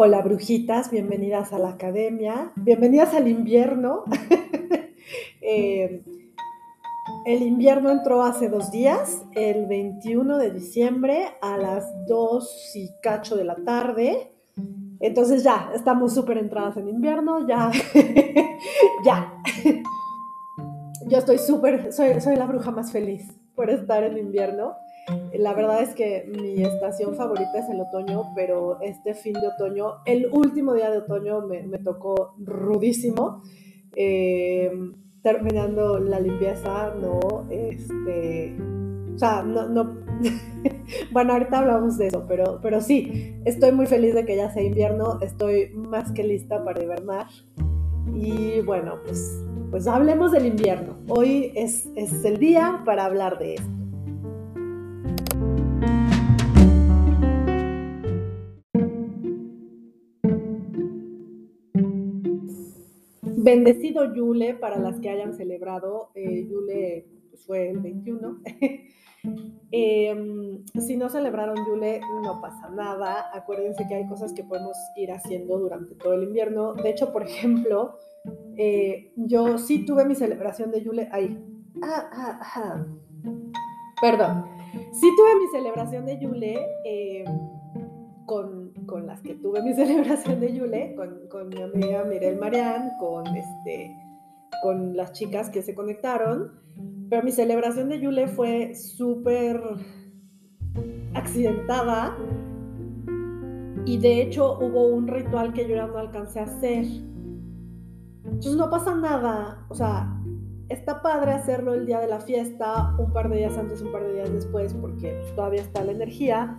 Hola brujitas, bienvenidas a la academia, bienvenidas al invierno. Eh, el invierno entró hace dos días, el 21 de diciembre a las 2 y cacho de la tarde. Entonces ya, estamos súper entradas en invierno, ya, ya. Yo estoy súper, soy, soy la bruja más feliz por estar en invierno. La verdad es que mi estación favorita es el otoño, pero este fin de otoño, el último día de otoño me, tocó rudísimo. Eh, terminando la limpieza, ¿no? Este, o sea, no, no bueno, ahorita hablamos de eso, pero, pero sí, estoy muy feliz de que ya sea invierno, estoy más que lista para hibernar. Y bueno, pues, pues hablemos del invierno. Hoy es, es el día para hablar de esto. Bendecido Yule para las que hayan celebrado. Eh, Yule pues, fue el 21. Em, si no celebraron Yule, no pasa nada. Acuérdense que hay cosas que podemos ir haciendo durante todo el invierno. De hecho, por ejemplo, eh, yo sí tuve mi celebración de Yule. Ahí. Ah, ah, ah. Perdón. Sí tuve mi celebración de Yule. Con, con, las que tuve mi celebración de Yule, con, con mi amiga Mirel Marian, con, este, con las chicas que se conectaron. Pero mi celebración de Yule fue súper accidentada y de hecho hubo un ritual que yo ya no alcancé a hacer. Entonces no pasa nada, o sea, está padre hacerlo el día de la fiesta, un par de días antes, un par de días después, porque todavía está la energía,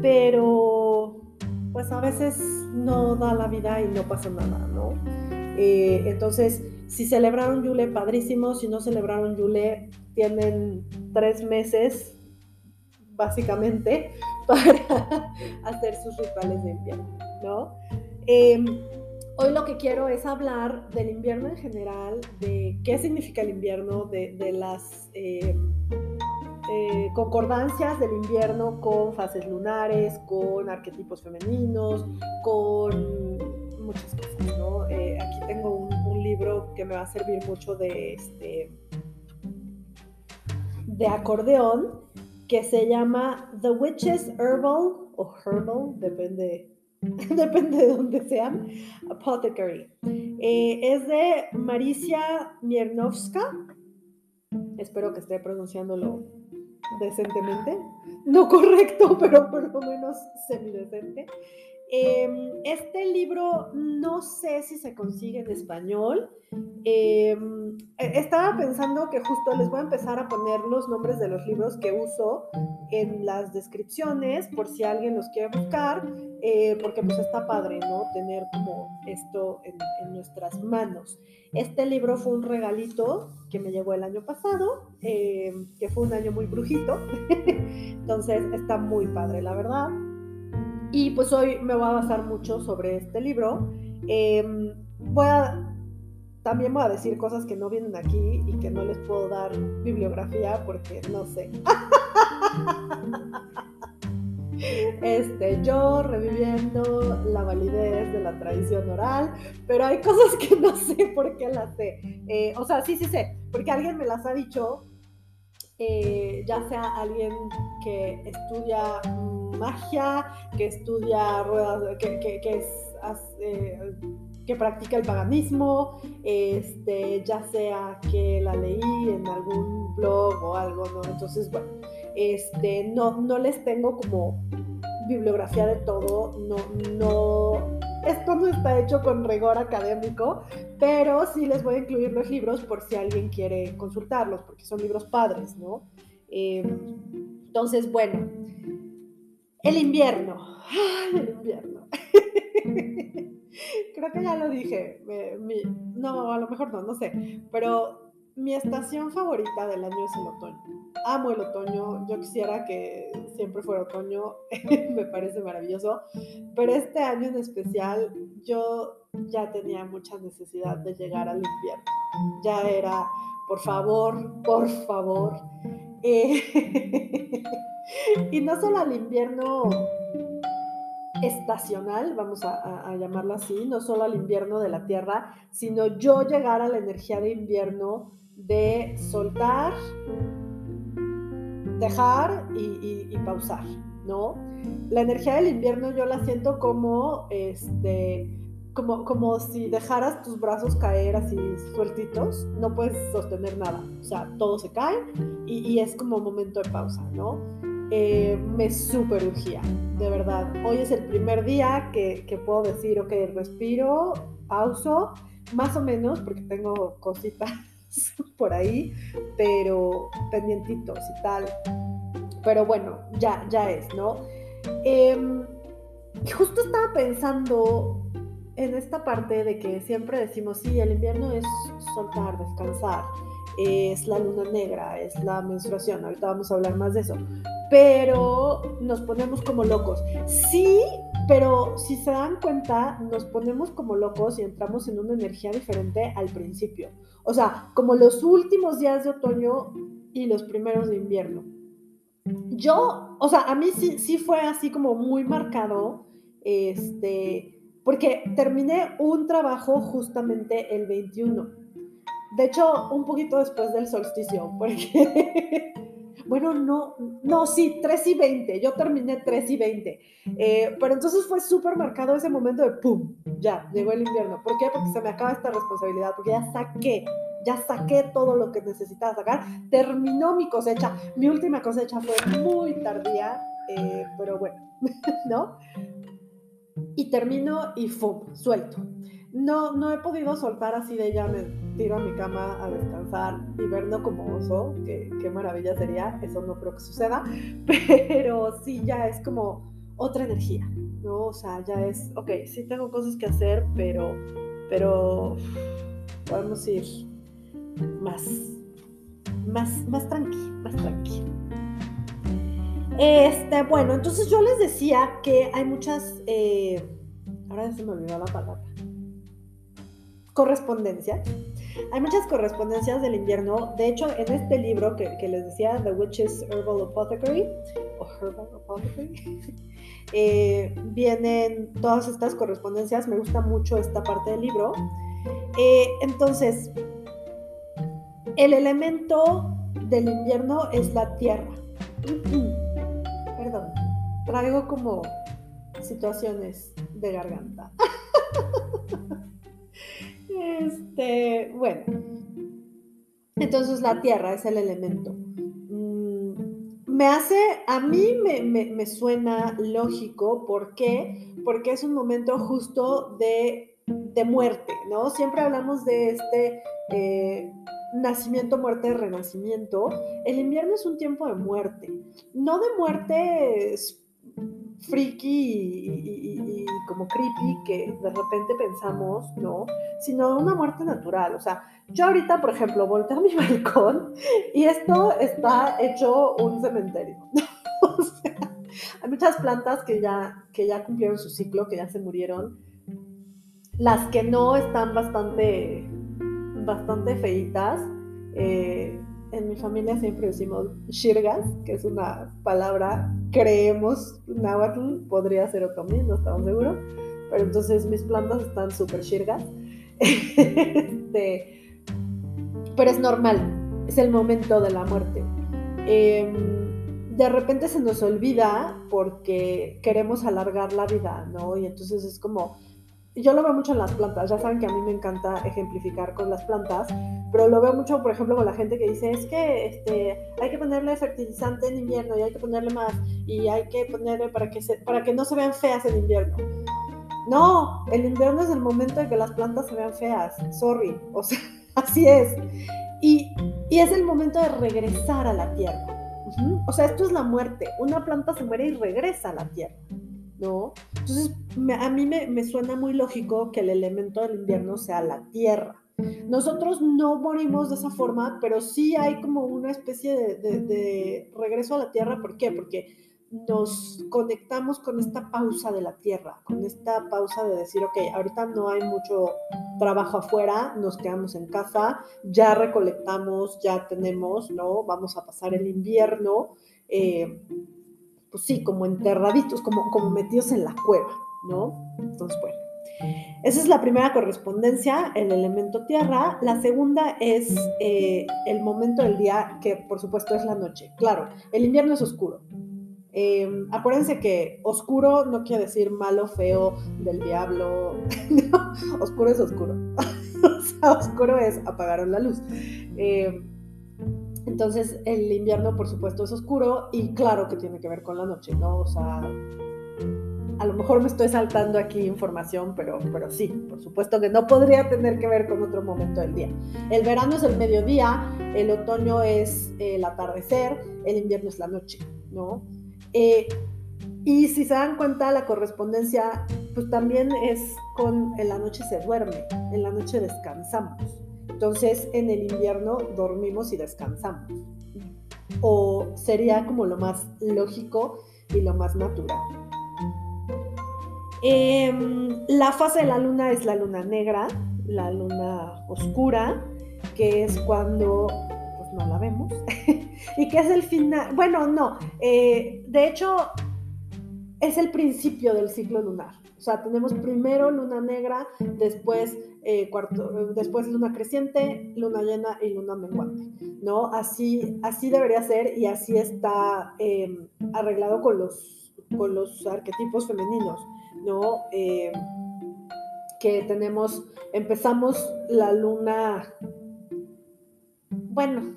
pero pues a veces no da la vida y no pasa nada, ¿no? Eh, entonces, si celebraron Yule, padrísimo, si no celebraron Yule, tienen tres meses, básicamente, para hacer sus rituales de invierno, ¿no? Em, hoy lo que quiero es hablar del invierno en general, de qué significa el invierno, de, las... Em, eh, concordancias del invierno con fases lunares, con arquetipos femeninos, con muchas cosas. Eh, aquí tengo un, libro que me va a servir mucho de, este, de acordeón, que se llama The Witches Herbal, o Herbal, depende, depende de dónde sean, Apothecary. Eh, es de Maricia Miernovska, espero que esté pronunciándolo decentemente. No correcto, pero por lo menos semidecente. Em, este libro no sé si se consigue en español. Em, e, estaba pensando que justo les voy a empezar a poner los nombres de los libros que uso en las descripciones por si alguien los quiere buscar, eh, porque pues está padre, ¿no? Tener como esto en, nuestras manos. Este libro fue un regalito que me llegó el año pasado, em, que fue un año muy brujito, entonces está muy padre, la verdad. Y pues hoy me voy a basar mucho sobre este libro. Em, voy a, también voy a decir cosas que no vienen aquí y que no les puedo dar bibliografía porque no sé. Este, yo reviviendo la validez de la tradición oral, pero hay cosas que no sé por qué las sé. Eh, o sea, sí, sí sé, porque alguien me las ha dicho, eh, ya sea alguien que estudia magia, que estudia ruedas, que, que, es, eh, que practica el paganismo, este, ya sea que la leí en algún blog o algo, ¿no? Entonces, bueno, este, no, no les tengo como bibliografía de todo, no, no, esto no está hecho con rigor académico, pero sí les voy a incluir los libros por si alguien quiere consultarlos, porque son libros padres, ¿no? Em, entonces, bueno, el invierno. el invierno. Creo que ya lo dije. no, a lo mejor no, no sé. Pero mi estación favorita del año es el otoño. Amo el otoño. Yo quisiera que siempre fuera otoño. Me parece maravilloso. Pero este año en especial, yo ya tenía mucha necesidad de llegar al invierno. Ya era, por favor, por favor. Eh, y no solo al invierno estacional, vamos a, llamarlo así, no solo al invierno de la Tierra, sino yo llegar a la energía de invierno de soltar, dejar y, y, pausar, ¿no? La energía del invierno yo la siento como, este, como, como si dejaras tus brazos caer así sueltitos, no puedes sostener nada, o sea, todo se cae y, y es como momento de pausa, ¿no? Eh, me super urgía, de verdad. Hoy es el primer día que, que puedo decir, ok, respiro, pauso, más o menos, porque tengo cositas por ahí, pero pendientitos y tal. Pero bueno, ya, ya es, ¿no? Eh, justo estaba pensando en esta parte de que siempre decimos, sí, el invierno es soltar, descansar, es la luna negra, es la menstruación, ahorita vamos a hablar más de eso, pero nos ponemos como locos. Sí, pero si se dan cuenta, nos ponemos como locos y entramos en una energía diferente al principio. O sea, como los últimos días de otoño y los primeros de invierno. Yo, o sea, a mí sí, sí fue así como muy marcado, este, porque terminé un trabajo justamente el 21. De hecho, un poquito después del solsticio, porque Bueno, no, no, sí, 3 y 20. Yo terminé 3 y 20. Eh, pero entonces fue súper marcado ese momento de ¡pum! Ya, llegó el invierno. ¿Por qué? Porque se me acaba esta responsabilidad, porque ya saqué, ya saqué todo lo que necesitaba sacar. Terminó mi cosecha. Mi última cosecha fue muy tardía, eh, pero bueno, ¿no? Y termino y ¡fum! Suelto. No, no he podido soltar así de ya me tiro a mi cama a descansar y verlo como oso, que qué maravilla sería, eso no creo que suceda, pero sí ya es como otra energía, ¿no? O sea, ya es, ok, sí tengo cosas que hacer, pero, pero podemos ir más, más, más tranqui, más tranqui. Este, bueno, entonces yo les decía que hay muchas, eh, ahora se me olvidó la palabra, correspondencia hay muchas correspondencias del invierno. De hecho, en este libro que, les decía, The Witch's Herbal Apothecary, o Herbal Apothecary, eh, vienen todas estas correspondencias. Me gusta mucho esta parte del libro. Eh, entonces, el elemento del invierno es la tierra. Traigo como situaciones de garganta. Este, bueno. Entonces la tierra es el elemento. Mm, me hace, a mí me, suena lógico, ¿por qué? Porque es un momento justo de, muerte, ¿no? Siempre hablamos de este eh, nacimiento, muerte, renacimiento. El invierno es un tiempo de muerte, no de muerte friki y, como creepy que de repente pensamos, ¿no? Sino una muerte natural. O sea, yo ahorita, por ejemplo, volteo a mi balcón y esto está hecho un cementerio. o sea, hay muchas plantas que ya, que ya cumplieron su ciclo, que ya se murieron. Las que no están bastante, bastante feitas. Eh, en mi familia siempre decimos shirgas, que es una palabra, creemos, náhuatl, podría ser otomí, no estamos seguros, pero entonces mis plantas están súper shirgas. este, pero es normal, es el momento de la muerte. Em, de repente se nos olvida porque queremos alargar la vida, ¿no? Y entonces es como, yo lo veo mucho en las plantas, ya saben que a mí me encanta ejemplificar con las plantas, pero lo veo mucho, por ejemplo, con la gente que dice, es que este, hay que ponerle fertilizante en invierno y hay que ponerle más y hay que ponerle para que, se, para que no se vean feas en invierno. No, el invierno es el momento en que las plantas se vean feas, sorry, o sea, así es. Y, y es el momento de regresar a la tierra. O sea, esto es la muerte, una planta se muere y regresa a la tierra. ¿no? Entonces, a mí me, suena muy lógico que el elemento del invierno sea la tierra. Nosotros no morimos de esa forma, pero sí hay como una especie de, regreso a la tierra. ¿Por qué? Porque nos conectamos con esta pausa de la tierra, con esta pausa de decir, ok, ahorita no hay mucho trabajo afuera, nos quedamos en casa, ya recolectamos, ya tenemos, ¿no? Vamos a pasar el invierno. Eh, pues sí, como enterraditos, como, como metidos en la cueva, ¿no? Entonces, bueno. Esa es la primera correspondencia, el elemento tierra. La segunda es eh, el momento del día, que por supuesto es la noche. Claro, el invierno es oscuro. Em, acuérdense que oscuro no quiere decir malo, feo, del diablo. oscuro es oscuro. o sea, oscuro es apagaron la luz. Em, entonces, el invierno, por supuesto, es oscuro y claro que tiene que ver con la noche, ¿no? O sea, a lo mejor me estoy saltando aquí información, pero, pero sí, por supuesto que no podría tener que ver con otro momento del día. El verano es el mediodía, el otoño es el atardecer, el invierno es la noche, ¿no? Eh, y si se dan cuenta, la correspondencia, pues también es con en la noche se duerme, en la noche descansamos. Entonces, en el invierno dormimos y descansamos. O sería como lo más lógico y lo más natural. Em, la fase de la luna es la luna negra, la luna oscura, que es cuando pues no la vemos y que es el final, bueno, no, eh, de hecho es el principio del ciclo lunar. O sea, tenemos primero luna negra, después, eh, cuarto, después luna creciente, luna llena y luna menguante, ¿no? Así, así debería ser y así está em, arreglado con los, con los arquetipos femeninos. ¿No? Eh, que tenemos, empezamos la luna, bueno,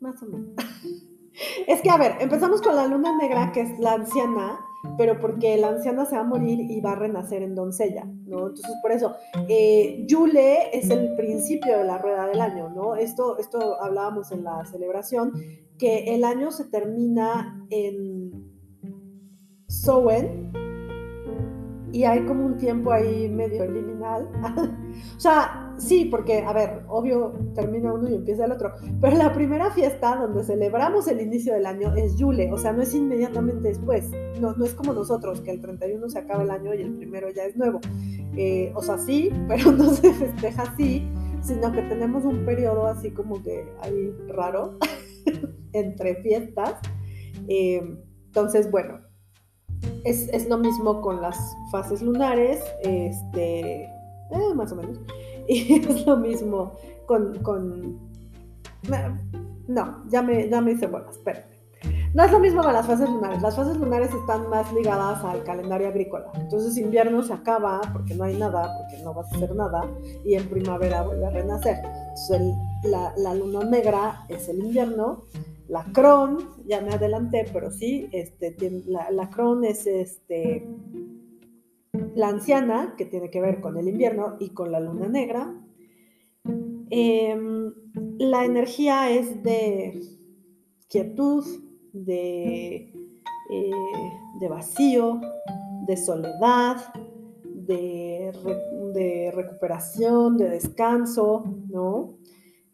más o menos. es que, a ver, empezamos con la luna negra, que es la anciana, pero porque la anciana se va a morir y va a renacer en doncella, ¿no? Entonces, por eso, eh, Yule es el principio de la rueda del año, ¿no? Esto, esto hablábamos en la celebración, que el año se termina en Sowen, y hay como un tiempo ahí medio liminal. o sea, sí, porque, a ver, obvio termina uno y empieza el otro, pero la primera fiesta donde celebramos el inicio del año es Yule, o sea, no es inmediatamente después, no, no es como nosotros, que el 31 se acaba el año y el primero ya es nuevo. Eh, o sea, sí, pero no se festeja así, sino que tenemos un periodo así como que ahí raro entre fiestas. Eh, entonces, bueno, es, lo mismo con las fases lunares, este, eh, más o menos. Y es lo mismo con, con no, ya me, ya me hice buenas, espérate. No es lo mismo con las fases lunares. Las fases lunares están más ligadas al calendario agrícola. Entonces invierno se acaba porque no hay nada, porque no vas a hacer nada, y en primavera vuelve a renacer. Entonces la, la, luna negra es el invierno la Cron, ya me adelanté, pero sí, este, la, la es este, la anciana, que tiene que ver con el invierno y con la luna negra. Em, la energía es de quietud, de, eh, de vacío, de soledad, de, de recuperación, de descanso, ¿no?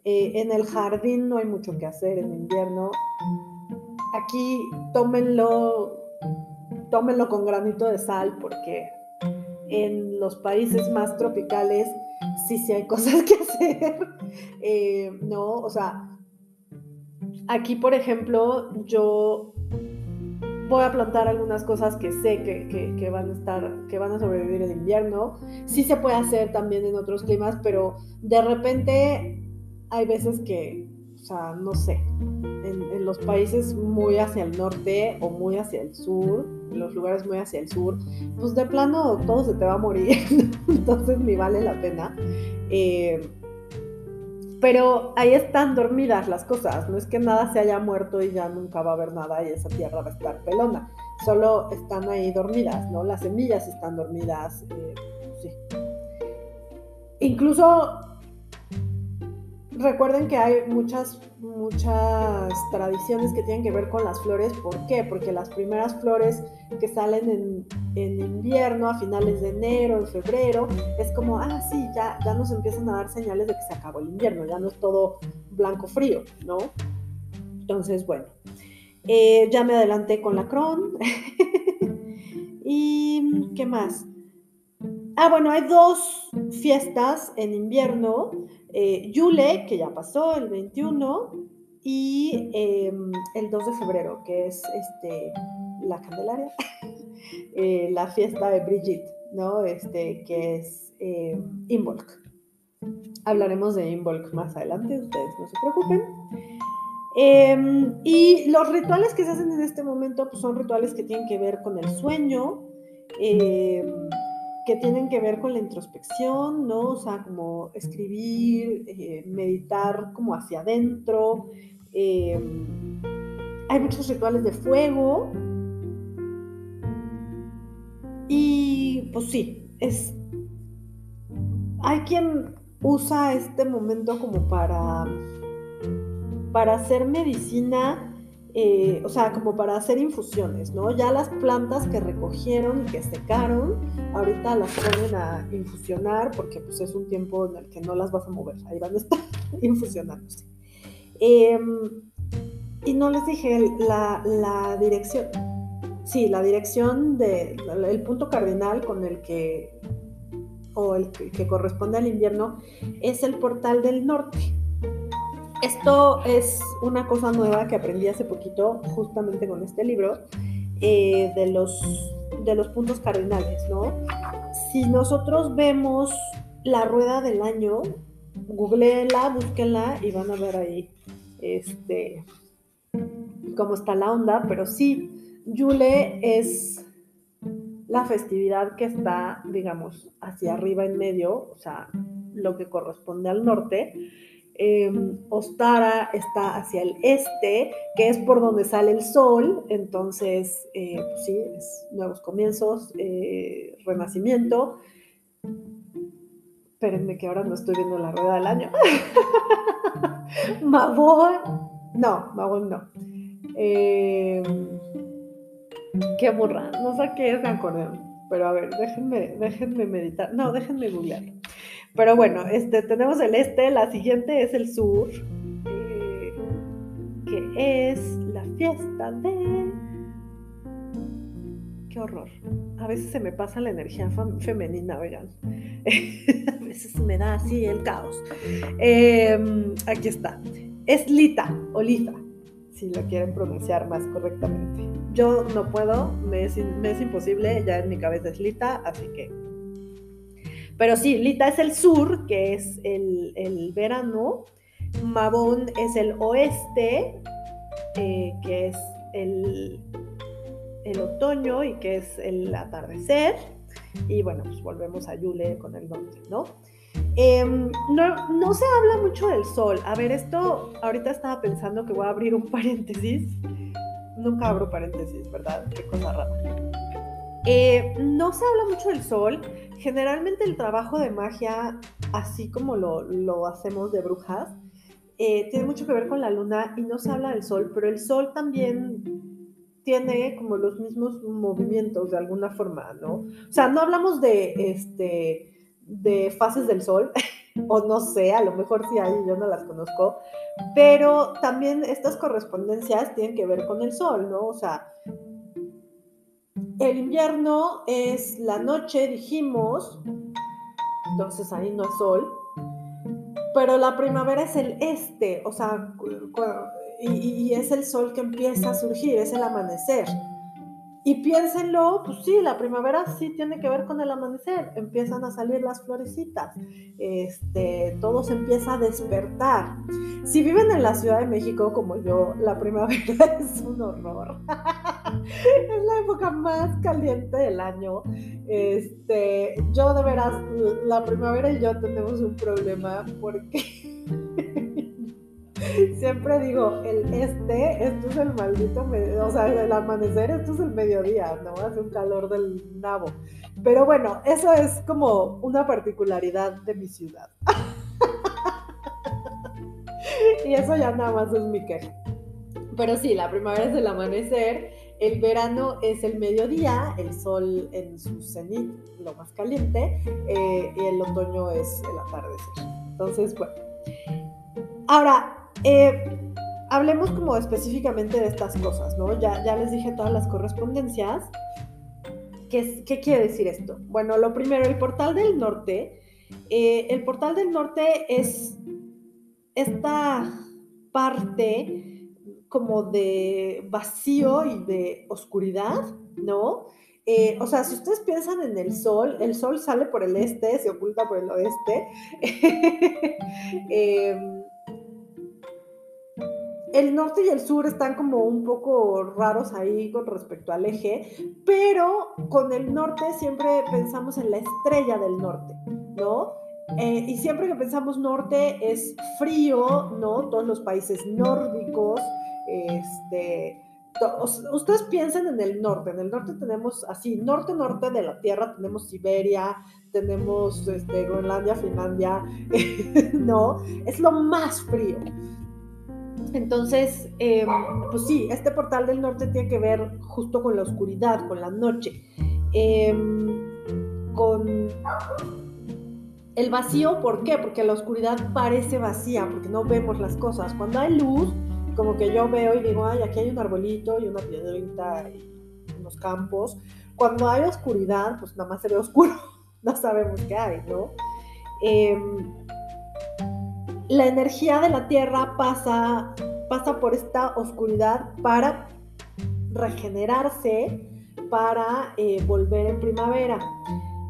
Eh, en el jardín no hay mucho que hacer en invierno. Aquí tómenlo, tómenlo con granito de sal porque en los países más tropicales sí, sí hay cosas que hacer. Eh, no, o sea, aquí por ejemplo yo voy a plantar algunas cosas que sé que, que, van a estar, que van a sobrevivir el invierno. Sí se puede hacer también en otros climas, pero de repente hay veces que, o sea, no sé, en, los países muy hacia el norte o muy hacia el sur, en los lugares muy hacia el sur, pues de plano todo se te va a morir, entonces ni vale la pena. Eh, pero ahí están dormidas las cosas, no es que nada se haya muerto y ya nunca va a haber nada y esa tierra va a estar pelona, solo están ahí dormidas, ¿no? Las semillas están dormidas, eh, sí. Incluso Recuerden que hay muchas, muchas tradiciones que tienen que ver con las flores. ¿Por qué? Porque las primeras flores que salen en, en invierno, a finales de enero, en febrero, es como, ah, sí, ya, ya nos empiezan a dar señales de que se acabó el invierno, ya no es todo blanco frío, ¿no? Entonces, bueno, eh, ya me adelanté con la cron. ¿Y qué más? Ah, bueno, hay dos fiestas en invierno eh, Yule, que ya pasó el 21, y em, el 2 de febrero, que es este, la Candelaria, eh, la fiesta de Brigitte, ¿no? Este, que es eh, Imbolc. Hablaremos de Imbolc más adelante, ustedes no se preocupen. Em, y los rituales que se hacen en este momento pues, son rituales que tienen que ver con el sueño, em, que tienen que ver con la introspección, ¿no? O sea, como escribir, eh, meditar como hacia adentro. Em, hay muchos rituales de fuego. Y pues sí, es. Hay quien usa este momento como para para hacer medicina, eh, o sea, como para hacer infusiones, ¿no? Ya las plantas que recogieron y que secaron, ahorita las ponen a infusionar porque pues es un tiempo en el que no las vas a mover, ahí van a estar infusionándose. Em, y no les dije la, dirección, sí, la dirección del el punto cardinal con el que, o el que corresponde al invierno, es el portal del norte. Esto es una cosa nueva que aprendí hace poquito, justamente con este libro, eh, de, los, de los puntos cardinales, ¿no? Si nosotros vemos la rueda del año, googleenla, búsquenla y van a ver ahí este, cómo está la onda, pero sí, Yule es la festividad que está, digamos, hacia arriba en medio, o sea, lo que corresponde al norte, Em, Ostara está hacia el este, que es por donde sale el sol, entonces, eh, pues sí, es nuevos comienzos, eh, renacimiento. Espérenme que ahora no estoy viendo la rueda del año. Mabón, no, Mabón no. Em, qué burra, no sé qué es, me Pero a ver, déjenme, déjenme meditar. No, déjenme googlear. Pero bueno, este, tenemos el este, la siguiente es el sur, eh, que es la fiesta de... Qué horror. A veces se me pasa la energía femenina, oigan. a veces me da así el caos. Em, aquí está. Es Lita o Lita, si lo quieren pronunciar más correctamente. Yo no puedo, me es, me es imposible, ya en mi cabeza es Lita, así que pero sí, Lita es el sur, que es el, verano. Mabón es el oeste, eh, que es el, el, otoño y que es el atardecer. Y bueno, pues volvemos a Yule con el norte, ¿no? Em, no, no se habla mucho del sol. A ver, esto ahorita estaba pensando que voy a abrir un paréntesis. Nunca abro paréntesis, ¿verdad? Qué cosa rara. Eh, no se habla mucho del sol. Generalmente el trabajo de magia, así como lo, hacemos de brujas, eh, tiene mucho que ver con la luna y no se habla del sol, pero el sol también tiene como los mismos movimientos de alguna forma, ¿no? O sea, no hablamos de, este, de fases del sol, o no sé, a lo mejor sí hay, yo no las conozco, pero también estas correspondencias tienen que ver con el sol, ¿no? O sea, el invierno es la noche, dijimos, entonces ahí no hay sol, pero la primavera es el este, o sea, y, es el sol que empieza a surgir, es el amanecer. Y piénsenlo, pues sí, la primavera sí tiene que ver con el amanecer, empiezan a salir las florecitas, este, todo se empieza a despertar. Si viven en la Ciudad de México como yo, la primavera es un horror. es la época más caliente del año. Este, yo de veras, la primavera y yo tenemos un problema porque siempre digo, el este, esto es el maldito, o sea, el amanecer, esto es el mediodía, ¿no? Hace un calor del nabo. Pero bueno, eso es como una particularidad de mi ciudad. y eso ya nada más es mi queja. Pero sí, la primavera es el amanecer, el verano es el mediodía, el sol en su cenit, lo más caliente, eh, y el otoño es el atardecer. Entonces, bueno. Ahora, eh, hablemos como específicamente de estas cosas, ¿no? Ya, ya les dije todas las correspondencias. ¿Qué, ¿Qué, quiere decir esto? Bueno, lo primero, el portal del norte. Eh, el portal del norte es esta parte como de vacío y de oscuridad, ¿no? Eh, o sea, si ustedes piensan en el sol, el sol sale por el este, se oculta por el oeste. Em, el norte y el sur están como un poco raros ahí con respecto al eje, pero con el norte siempre pensamos en la estrella del norte, ¿no? Eh, y siempre que pensamos norte es frío, ¿no? Todos los países nórdicos, este, ustedes piensen en el norte, en el norte tenemos así, norte-norte de la Tierra, tenemos Siberia, tenemos este, Groenlandia, Finlandia, ¿no? Es lo más frío. Entonces, em, pues sí, este portal del norte tiene que ver justo con la oscuridad, con la noche, em, con el vacío, ¿por qué? Porque la oscuridad parece vacía, porque no vemos las cosas. Cuando hay luz, como que yo veo y digo, ay, aquí hay un arbolito y una piedrita y unos campos. Cuando hay oscuridad, pues nada más se ve oscuro, no sabemos qué hay, ¿no? Em, la energía de la Tierra pasa, pasa por esta oscuridad para regenerarse, para eh, volver en primavera.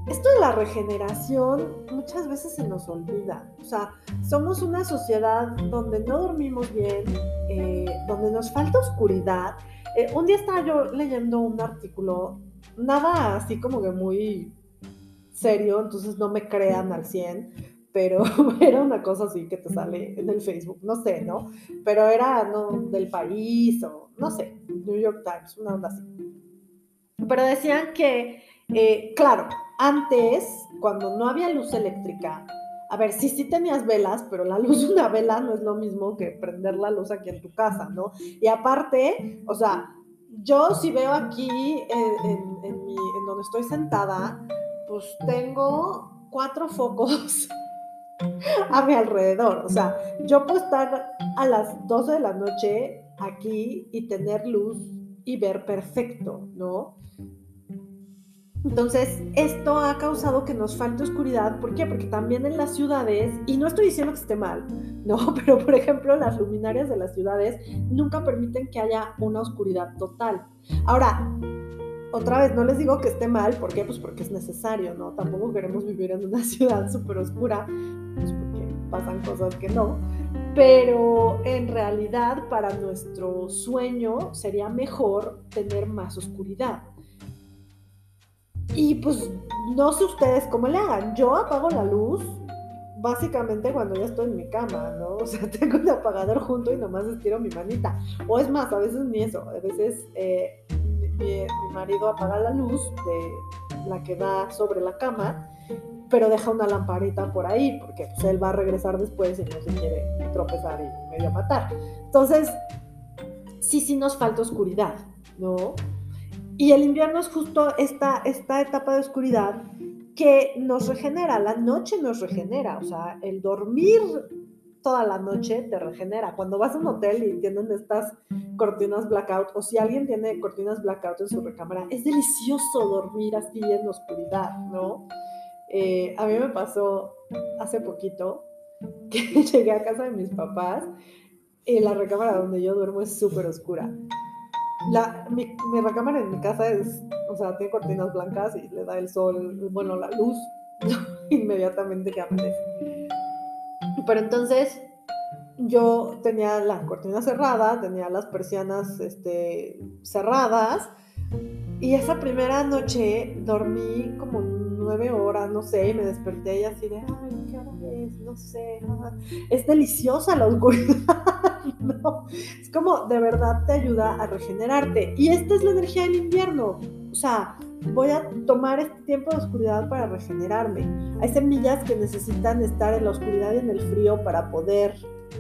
Esto de la regeneración muchas veces se nos olvida. O sea, somos una sociedad donde no dormimos bien, eh, donde nos falta oscuridad. Eh, un día estaba yo leyendo un artículo, nada así como que muy serio, entonces no me crean al 100, pero era una cosa así que te sale en el Facebook, no sé, ¿no? Pero era ¿no? del país o no sé, New York Times, una onda así. Pero decían que, eh, claro, antes, cuando no había luz eléctrica, a ver, sí, sí tenías velas, pero la luz de una vela no es lo mismo que prender la luz aquí en tu casa, ¿no? Y aparte, o sea, yo si veo aquí en, donde estoy sentada, pues tengo cuatro focos a mi alrededor. O sea, yo puedo estar a las 12 de la noche aquí y tener luz y ver perfecto, ¿no? Entonces, esto ha causado que nos falte oscuridad. ¿Por qué? Porque también en las ciudades, y no estoy diciendo que esté mal, no, pero por ejemplo, las luminarias de las ciudades nunca permiten que haya una oscuridad total. Ahora, otra vez, no les digo que esté mal, ¿por qué? Pues porque es necesario, ¿no? Tampoco queremos vivir en una ciudad súper oscura, pues porque pasan cosas que no. Pero en realidad, para nuestro sueño sería mejor tener más oscuridad. Y pues no sé ustedes cómo le hagan. Yo apago la luz básicamente cuando ya estoy en mi cama, ¿no? O sea, tengo un apagador junto y nomás estiro mi manita. O es más, a veces ni eso. A veces eh, mi, marido apaga la luz de la que da sobre la cama, pero deja una lamparita por ahí, porque pues, él va a regresar después y no se quiere tropezar y medio matar. Entonces, sí, sí nos falta oscuridad, ¿no? Y el invierno es justo esta, esta etapa de oscuridad que nos regenera, la noche nos regenera, o sea, el dormir toda la noche te regenera. Cuando vas a un hotel y tienen estas cortinas blackout, o si alguien tiene cortinas blackout en su recámara, es delicioso dormir así en oscuridad, ¿no? Eh, a mí me pasó hace poquito que llegué a casa de mis papás y la recámara donde yo duermo es súper oscura la, mi, mi, recámara en mi casa es, o sea, tiene cortinas blancas y le da el sol, bueno, la luz inmediatamente que amanece. Pero entonces yo tenía la cortina cerrada, tenía las persianas este, cerradas y esa primera noche dormí como nueve horas, no sé, y me desperté y así de, ay, ¿qué hora es? No sé, es deliciosa la oscuridad, ¿no? Es como, de verdad te ayuda a regenerarte. Y esta es la energía del invierno, o sea, voy a tomar este tiempo de oscuridad para regenerarme. Hay semillas que necesitan estar en la oscuridad y en el frío para poder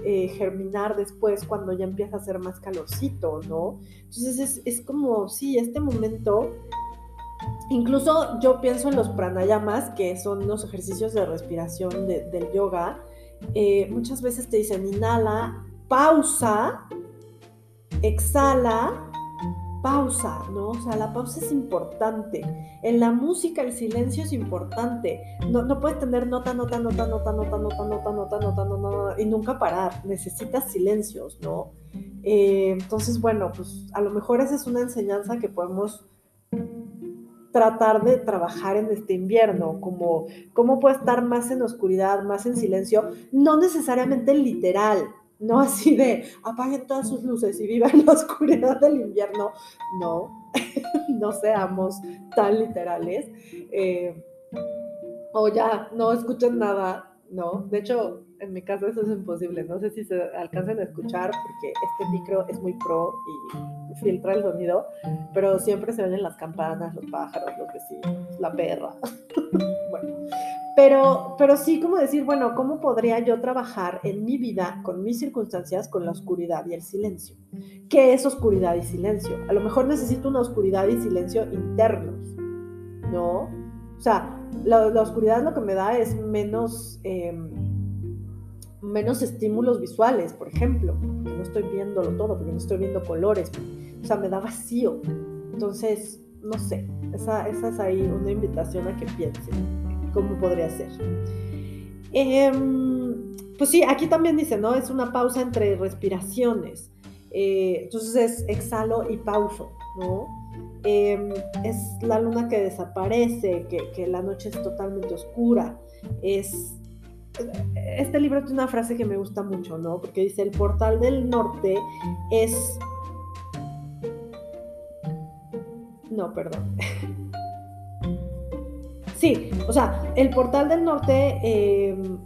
eh, germinar después cuando ya empieza a hacer más calorcito, ¿no? Entonces es, es como, sí, este momento Incluso yo pienso en los pranayamas, que son los ejercicios de respiración del yoga. Eh, muchas veces te dicen inhala, pausa, exhala, pausa, ¿no? O sea, la pausa es importante. En la música el silencio es importante. No, no puedes tener nota, nota, nota, nota, nota, nota, nota, nota, nota, nota, y nunca parar. Necesitas silencios, ¿no? Eh, entonces, bueno, pues a lo mejor esa es una enseñanza que podemos tratar de trabajar en este invierno, como cómo puede estar más en oscuridad, más en silencio, no necesariamente literal, no así de apaguen todas sus luces y vivan la oscuridad del invierno, no, no seamos tan literales, eh, o ya no escuchen nada, no, de hecho en mi caso eso es imposible. No sé si se alcanzan a escuchar porque este micro es muy pro y filtra el sonido, pero siempre se oyen las campanas, los pájaros, los vecinos, la perra. bueno, pero, pero sí como decir, bueno, ¿cómo podría yo trabajar en mi vida, con mis circunstancias, con la oscuridad y el silencio? ¿Qué es oscuridad y silencio? A lo mejor necesito una oscuridad y silencio internos, ¿no? O sea, la, oscuridad lo que me da es menos... Em, menos estímulos visuales, por ejemplo, porque no estoy viéndolo todo, porque no estoy viendo colores, o sea, me da vacío. Entonces, no sé, esa, esa es ahí una invitación a que piensen cómo podría ser. Em, pues sí, aquí también dice, ¿no? Es una pausa entre respiraciones. Eh, entonces es exhalo y pauso, ¿no? Em, es la luna que desaparece, que, que la noche es totalmente oscura, es este libro tiene una frase que me gusta mucho, ¿no? Porque dice, el portal del norte es... No, perdón. sí, o sea, el portal del norte em,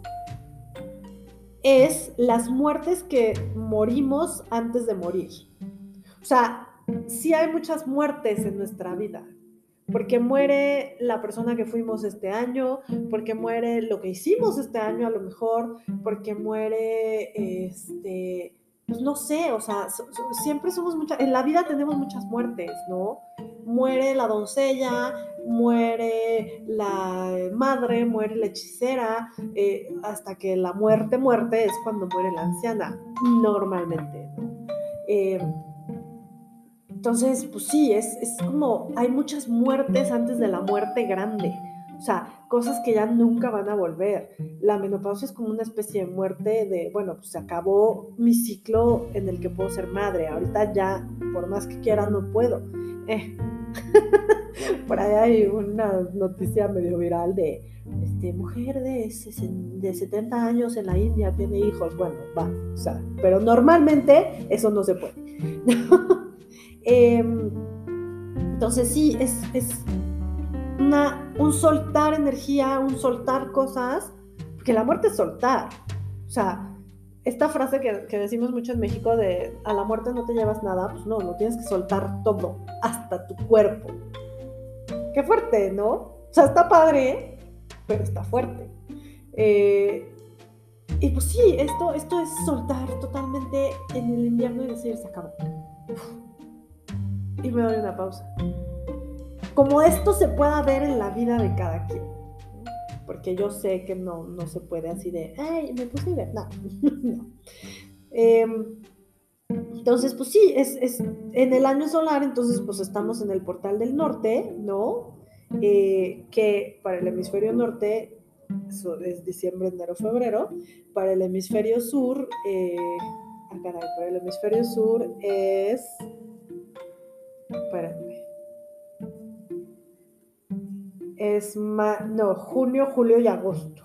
es las muertes que morimos antes de morir. O sea, sí hay muchas muertes en nuestra vida, porque muere la persona que fuimos este año, porque muere lo que hicimos este año a lo mejor, porque muere, este, pues no sé, o sea, siempre somos muchas, en la vida tenemos muchas muertes, ¿no? Muere la doncella, muere la madre, muere la hechicera, eh, hasta que la muerte, muerte es cuando muere la anciana, normalmente, ¿no? Eh, entonces, pues sí, es, como, hay muchas muertes antes de la muerte grande. O sea, cosas que ya nunca van a volver. La menopausia es como una especie de muerte de, bueno, pues se acabó mi ciclo en el que puedo ser madre. Ahorita ya, por más que quiera, no puedo. Eh. por ahí hay una noticia medio viral de este, mujer de, de 70 años en la India tiene hijos. Bueno, va, o sea, pero normalmente eso no se puede. Em, entonces sí, es, una, un soltar energía, un soltar cosas, porque la muerte es soltar. O sea, esta frase que, decimos mucho en México de a la muerte no te llevas nada, pues no, no tienes que soltar todo, hasta tu cuerpo. Qué fuerte, ¿no? O sea, está padre, pero está fuerte. Eh, y pues sí, esto, esto es soltar totalmente en el invierno y decir, se acabó y me doy una pausa. Como esto se pueda ver en la vida de cada quien. Porque yo sé que no, no se puede así de, ay, me puse a ver. No, no. Em, entonces, pues sí, es, es, en el año solar, entonces pues estamos en el portal del norte, ¿no? Eh, que para el hemisferio norte es diciembre, enero, febrero. Para el hemisferio sur, eh, ah, para el hemisferio sur es Es no, junio, julio y agosto.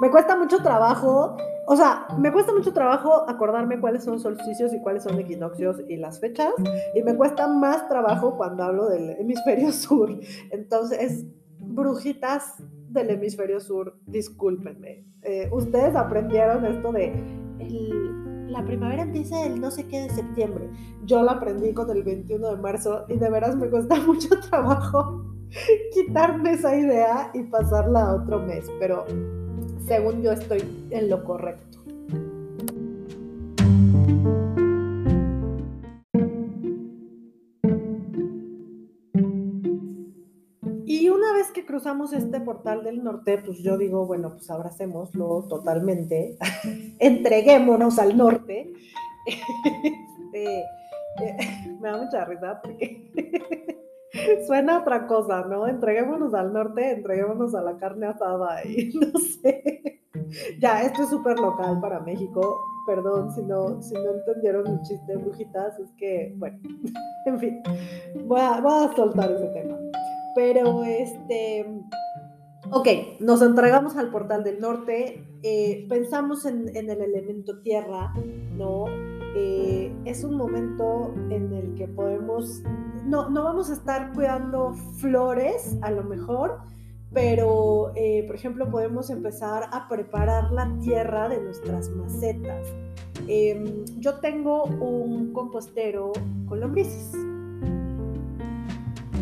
Me cuesta mucho trabajo, o sea, me cuesta mucho trabajo acordarme cuáles son solsticios y cuáles son equinoccios y las fechas, y me cuesta más trabajo cuando hablo del hemisferio sur. Entonces, brujitas del hemisferio sur, discúlpenme. Eh, ustedes aprendieron esto de el la primavera empieza el no sé qué de septiembre. Yo la aprendí con el 21 de marzo y de veras me cuesta mucho trabajo quitarme esa idea y pasarla a otro mes, pero según yo estoy en lo correcto. cruzamos este portal del norte, pues yo digo, bueno, pues abracémoslo totalmente, entreguémonos al norte. Este, me da mucha risa porque suena otra cosa, ¿no? Entreguémonos al norte, entreguémonos a la carne asada y no sé. Ya, esto es súper local para México. perdón si no, si no entendieron mi chiste brujitas, es que, bueno, en fin, voy a, voy a soltar ese tema. Pero este, ok, nos entregamos al portal del norte, eh, pensamos en, en, el elemento tierra, ¿no? Eh, es un momento en el que podemos, no, no vamos a estar cuidando flores a lo mejor, pero eh, por ejemplo podemos empezar a preparar la tierra de nuestras macetas. Em, yo tengo un compostero con lombrices.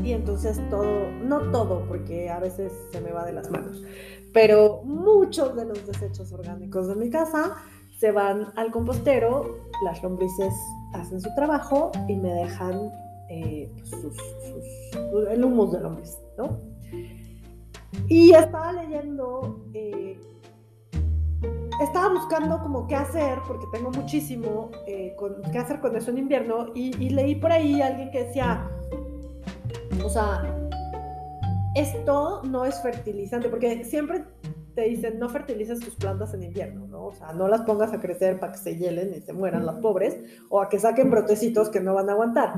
Y entonces todo, no todo, porque a veces se me va de las manos, pero muchos de los desechos orgánicos de mi casa se van al compostero, las lombrices hacen su trabajo y me dejan eh, pues, el humus de lombriz, ¿no? Y estaba leyendo, eh, estaba buscando como qué hacer, porque tengo muchísimo eh, con, qué hacer con eso en invierno, y, y leí por ahí a alguien que decía, o sea, esto no es fertilizante, porque siempre te dicen no fertilices tus plantas en invierno, ¿no? O sea, no las pongas a crecer para que se hielen y se mueran las pobres, o a que saquen brotecitos que no van a aguantar.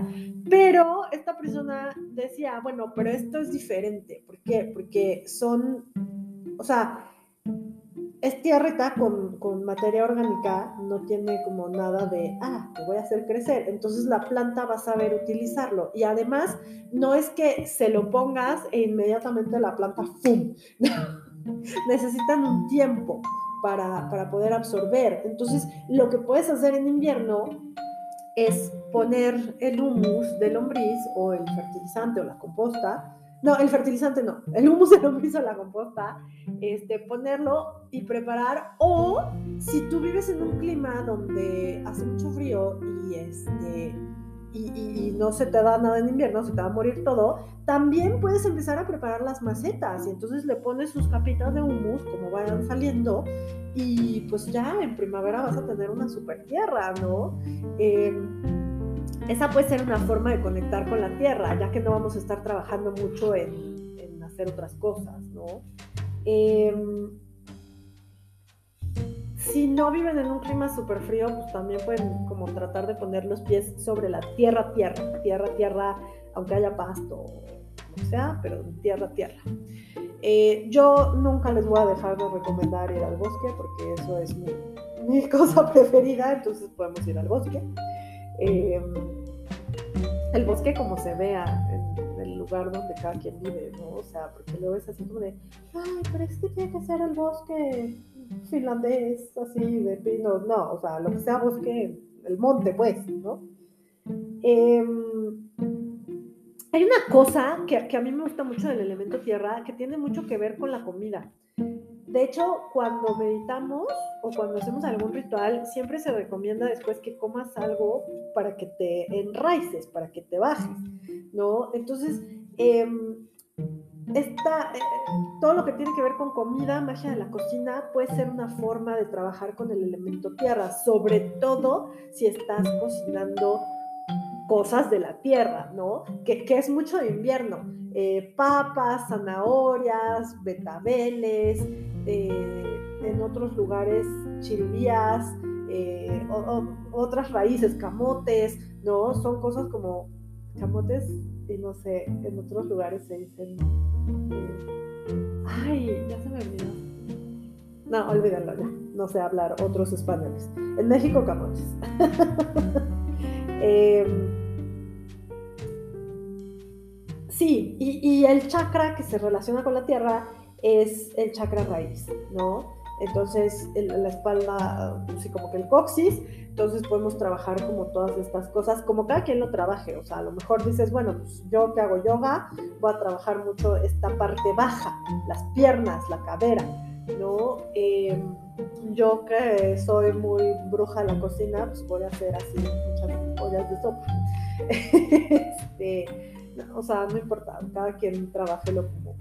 Pero esta persona decía, bueno, pero esto es diferente. ¿Por qué? Porque son, o sea, es tierrita con, con, materia orgánica, no tiene como nada de, ah, te voy a hacer crecer. Entonces la planta va a saber utilizarlo. Y además, no es que se lo pongas e inmediatamente la planta, ¡fum! necesitan un tiempo para, para poder absorber. Entonces, lo que puedes hacer en invierno es poner el humus de lombriz o el fertilizante o la composta. No, el fertilizante no, el humus de lombriz o la composta, este, ponerlo y preparar. O si tú vives en un clima donde hace mucho frío y este, y, no se te da nada en invierno, se te va a morir todo, también puedes empezar a preparar las macetas y entonces le pones sus capitas de humus como vayan saliendo y pues ya en primavera vas a tener una super tierra, ¿no? Em, esa puede ser una forma de conectar con la tierra, ya que no vamos a estar trabajando mucho en, hacer otras cosas, ¿no? Eh, si no viven en un clima súper frío, pues también pueden como tratar de poner los pies sobre la tierra, tierra, tierra, tierra, aunque haya pasto o lo sea, pero tierra, tierra. Eh, yo nunca les voy a dejar de recomendar ir al bosque porque eso es mi, cosa preferida, entonces podemos ir al bosque. Em, el bosque como se vea en el lugar donde cada quien vive, ¿no? O sea, porque luego es así como de, ay, pero es que tiene que ser el bosque finlandés, así de pinos, no, o sea, lo que sea bosque, el monte, pues, ¿no? Em, hay una cosa que, que, a mí me gusta mucho del elemento tierra, que tiene mucho que ver con la comida. De hecho, cuando meditamos o cuando hacemos algún ritual, siempre se recomienda después que comas algo para que te enraices, para que te bajes, ¿no? Entonces, eh, esta, eh, todo lo que tiene que ver con comida, magia de la cocina, puede ser una forma de trabajar con el elemento tierra, sobre todo si estás cocinando cosas de la tierra, ¿no? Que, es mucho de invierno. Eh, papas, zanahorias, betabeles, eh, en otros lugares chiribías, otras raíces, camotes, ¿no? Son cosas como camotes y no sé, en otros lugares se dicen. Ay, ya se me olvidó. No, olvídalo ya. No sé hablar otros españoles. En México, camotes. Em, sí, y, y el chakra que se relaciona con la tierra es el chakra raíz, ¿no? Entonces, la espalda, como que el coxis, entonces podemos trabajar como todas estas cosas, como cada quien lo trabaje. O sea, a lo mejor dices, bueno, pues yo que hago yoga, voy a trabajar mucho esta parte baja, las piernas, la cadera, ¿no? Em, yo que soy muy bruja en la cocina, pues voy a hacer así muchas ollas de sopa. este, o sea, no importa, cada quien trabajelo como,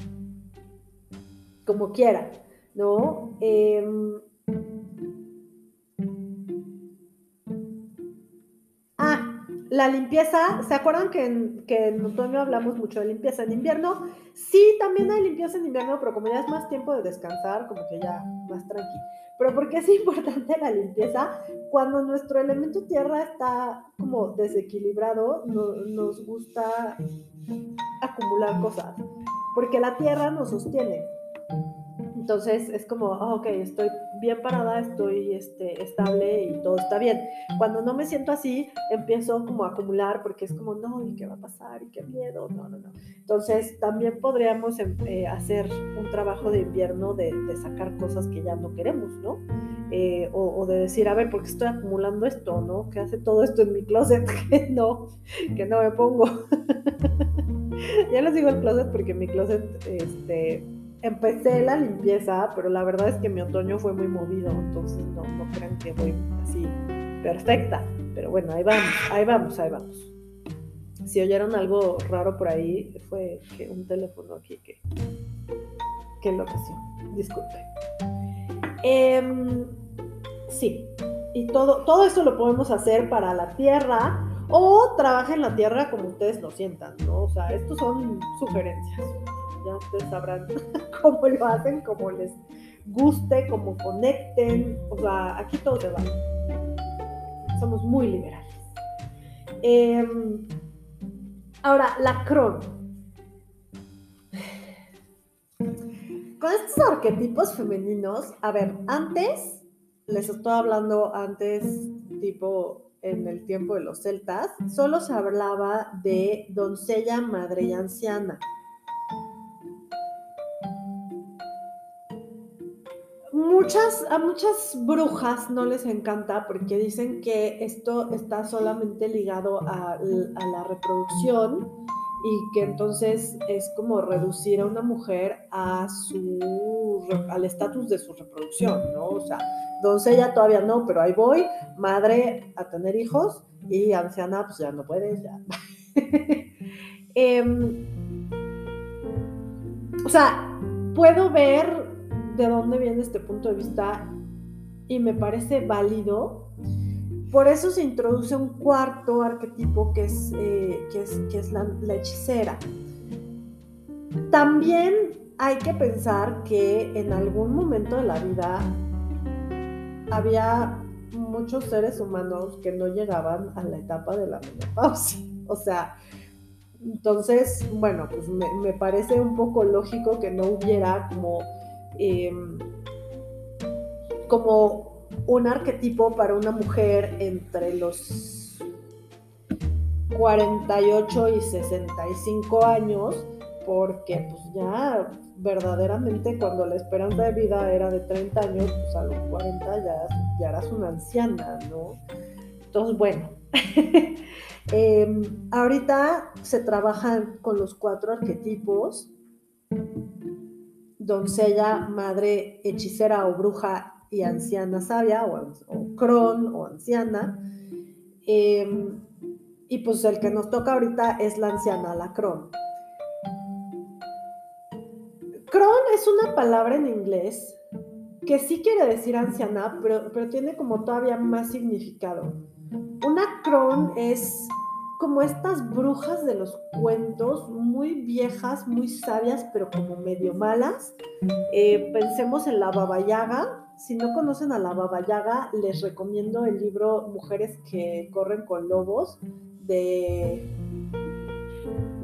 como quiera, ¿no? Em, la limpieza, ¿se acuerdan que en, que en otoño hablamos mucho de limpieza? En invierno, sí, también hay limpieza en invierno, pero como ya es más tiempo de descansar, como que ya más tranqui. Pero ¿por qué es importante la limpieza? Cuando nuestro elemento tierra está como desequilibrado, nos gusta acumular cosas, porque la tierra nos sostiene. Entonces es como, oh, ok, estoy bien parada, estoy este, estable y todo está bien. Cuando no me siento así, empiezo como a acumular porque es como, no, ¿y qué va a pasar? ¿Y qué miedo? No, no, no. Entonces también podríamos em, eh, hacer un trabajo de invierno de, sacar cosas que ya no queremos, ¿no? Eh, o, de decir, a ver, ¿por qué estoy acumulando esto, no? ¿Qué hace todo esto en mi closet? que no, que no me pongo. ya les digo el closet porque mi closet, este empecé la limpieza, pero la verdad es que mi otoño fue muy movido, entonces no, no crean que voy así perfecta. Pero bueno, ahí vamos, ahí vamos, ahí vamos. Si oyeron algo raro por ahí, fue que un teléfono aquí que, que enloqueció. Disculpe. Em, sí, y todo, todo esto lo podemos hacer para la tierra o trabaja en la tierra como ustedes lo sientan, ¿no? O sea, estos son sugerencias ya ustedes sabrán cómo lo hacen, cómo les guste, cómo conecten, o sea, aquí todo se va. Somos muy liberales. Em, ahora, la cron. Con estos arquetipos femeninos, a ver, antes, les estoy hablando antes, tipo en el tiempo de los celtas, solo se hablaba de doncella, madre y anciana. Muchas, a muchas brujas no les encanta porque dicen que esto está solamente ligado a, la reproducción y que entonces es como reducir a una mujer a su, al estatus de su reproducción, ¿no? O sea, doncella todavía no, pero ahí voy, madre a tener hijos y anciana pues ya no puedes, ya. Em, o sea, puedo ver de dónde viene este punto de vista y me parece válido. Por eso se introduce un cuarto arquetipo que es, eh, que es, que es la, hechicera. También hay que pensar que en algún momento de la vida había muchos seres humanos que no llegaban a la etapa de la menopausia. O sea, entonces, bueno, pues me, me parece un poco lógico que no hubiera como Em, como un arquetipo para una mujer entre los 48 y 65 años, porque pues ya verdaderamente cuando la esperanza de vida era de 30 años, pues a los 40 ya, ya eras una anciana, ¿no? Entonces, bueno, em, ahorita se trabajan con los cuatro arquetipos doncella, madre, hechicera o bruja y anciana sabia, o, o cron o anciana. Em, y pues el que nos toca ahorita es la anciana, la cron. Cron es una palabra en inglés que sí quiere decir anciana, pero, pero tiene como todavía más significado. Una cron es como estas brujas de los cuentos, muy viejas, muy sabias, pero como medio malas. Eh, pensemos en la Baba Yaga. Si no conocen a la Baba Yaga, les recomiendo el libro Mujeres que corren con lobos de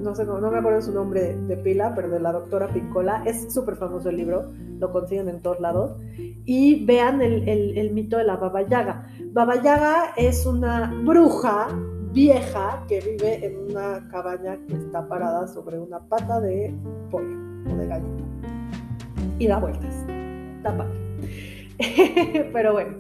no sé, no, me acuerdo su nombre de pila, pero de la doctora Pincola. Es súper famoso el libro, lo consiguen en todos lados. Y vean el, el mito de la Baba Yaga. Baba Yaga es una bruja vieja que vive en una cabaña que está parada sobre una pata de pollo o de gallina. Y da vueltas. Está Pero bueno.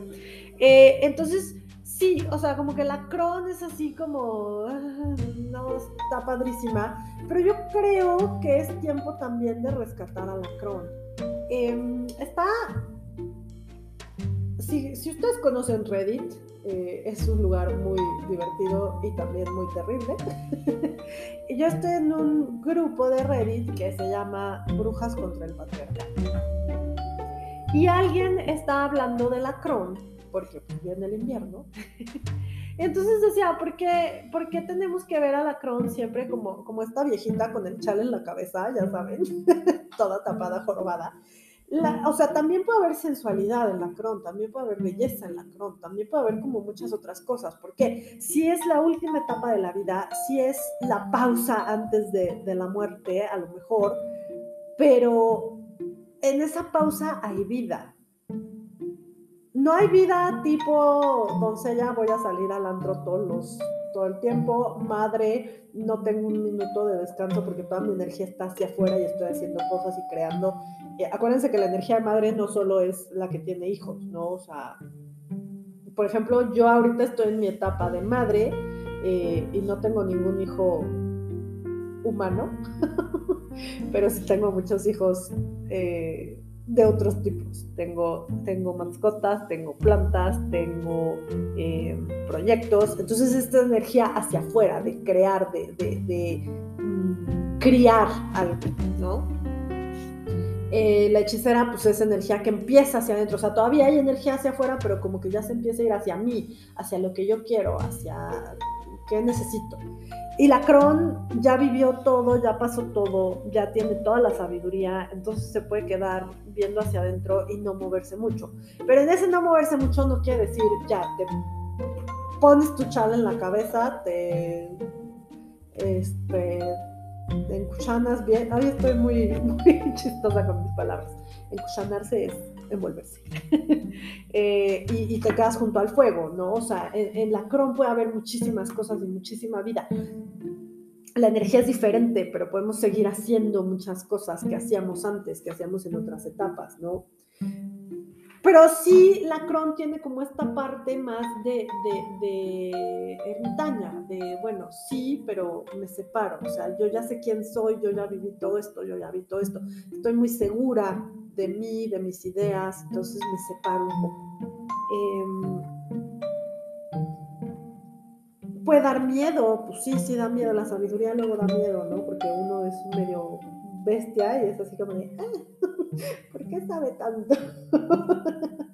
Eh, entonces, sí, o sea, como que la cron es así como. Ah, no, está padrísima. Pero yo creo que es tiempo también de rescatar a la cron. Em, está. Si, si ustedes conocen Reddit, eh, es un lugar muy divertido y también muy terrible. y yo estoy en un grupo de Reddit que se llama Brujas contra el Patriarcado. Y alguien está hablando de la Cron, porque pues, viene el invierno, Entonces decía, ¿por qué, ¿por qué tenemos que ver a la Cron siempre como, como esta viejita con el chal en la cabeza, ya saben, toda tapada, jorobada? O sea, también puede haber sensualidad en la cron, también puede haber belleza en la cron, también puede haber como muchas otras cosas, porque si es la última etapa de la vida, si es la pausa antes de, de la muerte, a lo mejor, pero en esa pausa hay vida. No hay vida tipo doncella, voy a salir al antro todos los todo el tiempo, madre, no tengo un minuto de descanso porque toda mi energía está hacia afuera y estoy haciendo cosas y creando. Eh, acuérdense que la energía de madre no solo es la que tiene hijos, ¿no? O sea, por ejemplo, yo ahorita estoy en mi etapa de madre eh, y no tengo ningún hijo humano, pero sí tengo muchos hijos eh, de otros tipos. Tengo, tengo mascotas, tengo plantas, tengo eh, proyectos. Entonces esta energía hacia afuera, de crear, de, mm, criar algo, ¿no? Eh, la hechicera, pues es energía que empieza hacia adentro, o sea, todavía hay energía hacia afuera, pero como que ya se empieza a ir hacia mí, hacia lo que yo quiero, hacia qué necesito. Y la Cron ya vivió todo, ya pasó todo, ya tiene toda la sabiduría, entonces se puede quedar viendo hacia adentro y no moverse mucho. Pero en ese no moverse mucho no quiere decir, ya, te pones tu chala en la cabeza, te, este, te encuchanas bien. Hoy estoy muy, muy chistosa con mis palabras. Encuchanarse es envolverse. Eh, y, te quedas junto al fuego, ¿no? O sea, en, la Cron puede haber muchísimas cosas y muchísima vida. La energía es diferente, pero podemos seguir haciendo muchas cosas que hacíamos antes, que hacíamos en otras etapas, ¿no? Pero sí, la Cron tiene como esta parte más de, de, de, ermitaña, de, bueno, sí, pero me separo, o sea, yo ya sé quién soy, yo ya viví todo esto, yo ya vi todo esto, estoy muy segura de mí, de mis ideas, entonces me separo un poco. Em, puede dar miedo, pues sí, sí da miedo, la sabiduría luego da miedo, ¿no? Porque uno es medio bestia y es así como de, ah, ¿por qué sabe tanto?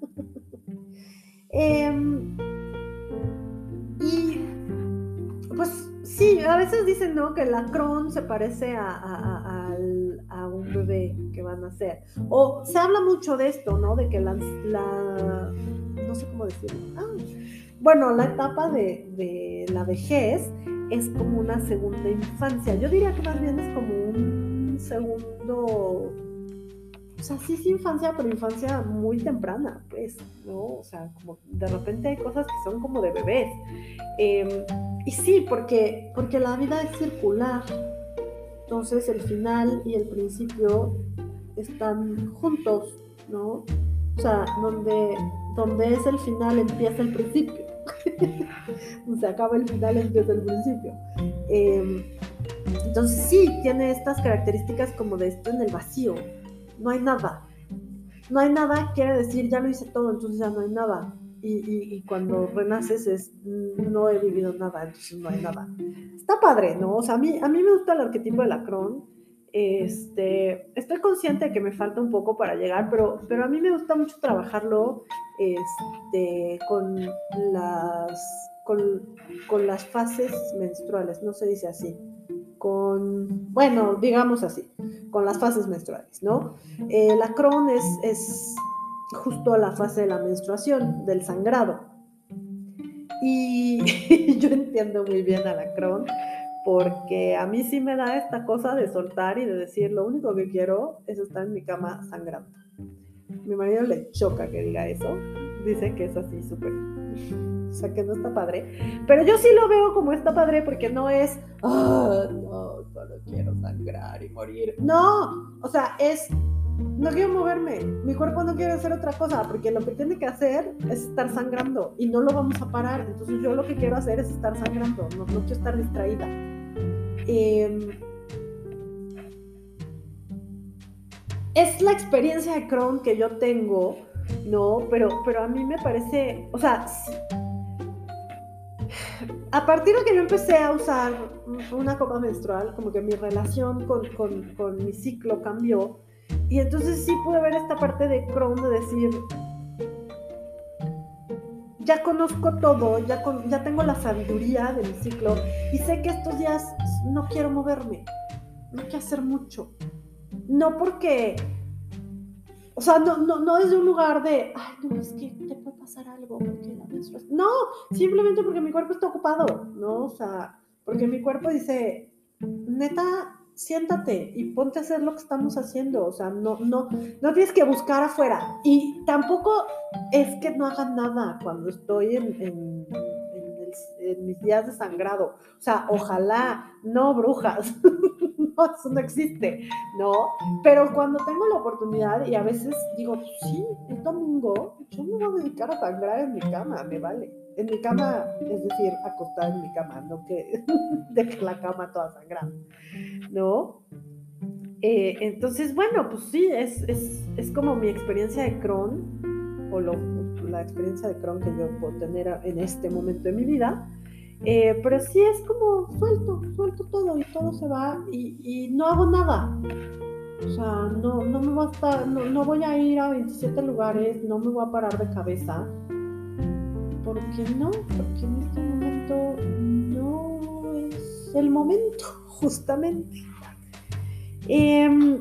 Em, y pues sí, a veces dicen, ¿no? Que la cron se parece a un bebé que van a hacer. O se habla mucho de esto, ¿no? De que la, no sé cómo decirlo. Ah, bueno, la etapa de, de, la vejez es como una segunda infancia. Yo diría que más bien es como un segundo, o sea, sí es infancia, pero infancia muy temprana, pues, ¿no? O sea, como de repente hay cosas que son como de bebés. Em, y sí, porque, porque la vida es circular, entonces el final y el principio están juntos, ¿no? O sea, donde, donde es el final empieza el principio. se acaba el final empieza el principio. Em, entonces sí, tiene estas características como de esto en el vacío. No hay nada. No hay nada quiere decir ya lo hice todo, entonces ya no hay nada y, cuando renaces es, no he vivido nada, entonces no hay nada. Está padre, ¿no? O sea, a mí, a mí me gusta el arquetipo de la Cron. Este, estoy consciente de que me falta un poco para llegar, pero, pero a mí me gusta mucho trabajarlo este, con, las, con, con las fases menstruales, no se dice así con, bueno, digamos así, con las fases menstruales, ¿no? Eh, la Cron es, es justo la fase de la menstruación, del sangrado. Y yo entiendo muy bien a la Cron, porque a mí sí me da esta cosa de soltar y de decir, lo único que quiero es estar en mi cama sangrando. Mi marido le choca que diga eso, dice que es así súper, o sea, que no está padre. Pero yo sí lo veo como está padre porque no es, ah, no, solo quiero sangrar y morir. No, o sea, es no quiero moverme, mi cuerpo no quiere hacer otra cosa, porque lo que tiene que hacer es estar sangrando y no lo vamos a parar. Entonces yo lo que quiero hacer es estar sangrando, no, quiero estar distraída. Em, es la experiencia de Crohn que yo tengo, ¿no? Pero, pero a mí me parece, o sea, a partir de que yo empecé a usar una copa menstrual, como que mi relación con, con mi ciclo cambió y entonces sí pude ver esta parte de Crohn de decir, ya conozco todo, ya, ya tengo la sabiduría de mi ciclo y sé que estos días no quiero moverme, no quiero hacer mucho. No porque, o sea, no, no, no desde un lugar de, ay, no, es que algo, porque la No, simplemente porque mi cuerpo está ocupado, ¿no? O sea, porque mi cuerpo dice, neta, siéntate y ponte a hacer lo que estamos haciendo. O sea, no, no, no tienes que buscar afuera. Y tampoco es que no hagan nada cuando estoy en, en, mis días de sangrado. O sea, ojalá, no brujas. no, eso no existe, ¿no? Pero cuando tengo la oportunidad y a veces digo, sí, es domingo, yo me voy a dedicar a sangrar en mi cama, me vale. En mi cama, es decir, acostada en mi cama, no que deje la cama toda sangrada, ¿no? Eh, entonces, bueno, pues sí, es, es, es, como mi experiencia de Crohn, o lo, la experiencia de Crohn que yo puedo tener en este momento de mi vida. Eh, pero sí es como suelto, suelto todo y todo se va y, no hago nada. O sea, no, no me voy a no, no, voy a ir a 27 lugares, no me voy a parar de cabeza. ¿Por qué no? Porque en este momento no es el momento, justamente. Eh,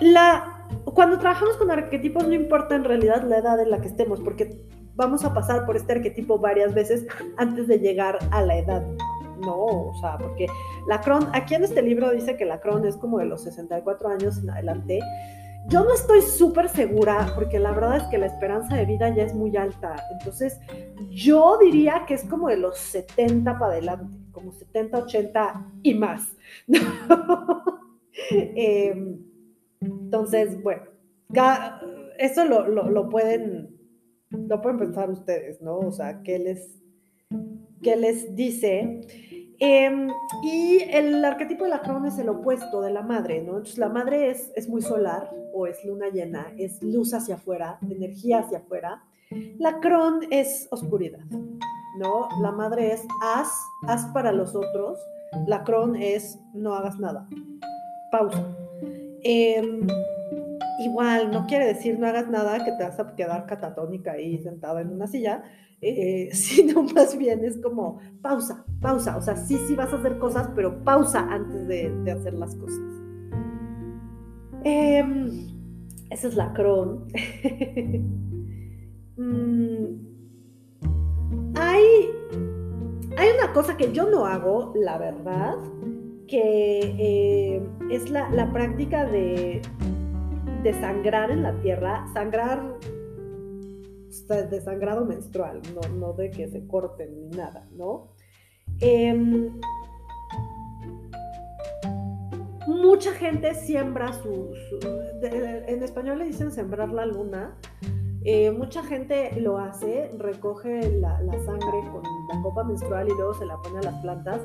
la, cuando trabajamos con arquetipos no importa en realidad la edad en la que estemos, porque vamos a pasar por este arquetipo varias veces antes de llegar a la edad. No, o sea, porque la Cron, aquí en este libro dice que la Cron es como de los 64 años en adelante. Yo no estoy súper segura porque la verdad es que la esperanza de vida ya es muy alta. Entonces, yo diría que es como de los 70 para adelante, como 70, 80 y más. eh, entonces, bueno, eso lo, pueden, lo pueden pensar ustedes, ¿no? O sea, ¿qué les, qué les dice? Em, y el arquetipo de la crón es el opuesto de la madre, ¿no? Entonces la madre es, es muy solar o es luna llena, es luz hacia afuera, energía hacia afuera. La cron es oscuridad, ¿no? La madre es haz, haz para los otros. La cron es no hagas nada. Pausa. Em, igual, no quiere decir no hagas nada que te vas a quedar catatónica ahí sentada en una silla, eh, sino más bien es como pausa, pausa, o sea, sí, sí vas a hacer cosas, pero pausa antes de, hacer las cosas. Em, esa es la cron. Mm, hay, hay una cosa que yo no hago, la verdad, que eh, es la, práctica de, de, sangrar en la tierra, sangrar de sangrado menstrual, no, de que se corten ni nada, ¿no? Em, mucha gente siembra su, en español le dicen sembrar la luna, eh, mucha gente lo hace, recoge la, la, sangre con la copa menstrual y luego se la pone a las plantas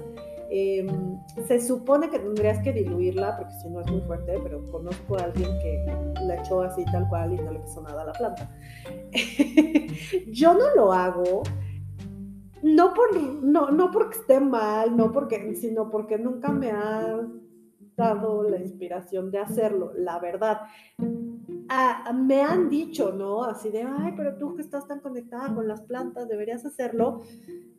Em, se supone que tendrías que diluirla porque si no es muy fuerte, pero conozco a alguien que la echó así tal cual y no le pasó nada a la planta. Yo no lo hago, no, por, no, no porque esté mal, no porque, sino porque nunca me ha dado la inspiración de hacerlo, la verdad. Ah, me han dicho, ¿no? Así de, ay, pero tú que estás tan conectada con las plantas, deberías hacerlo.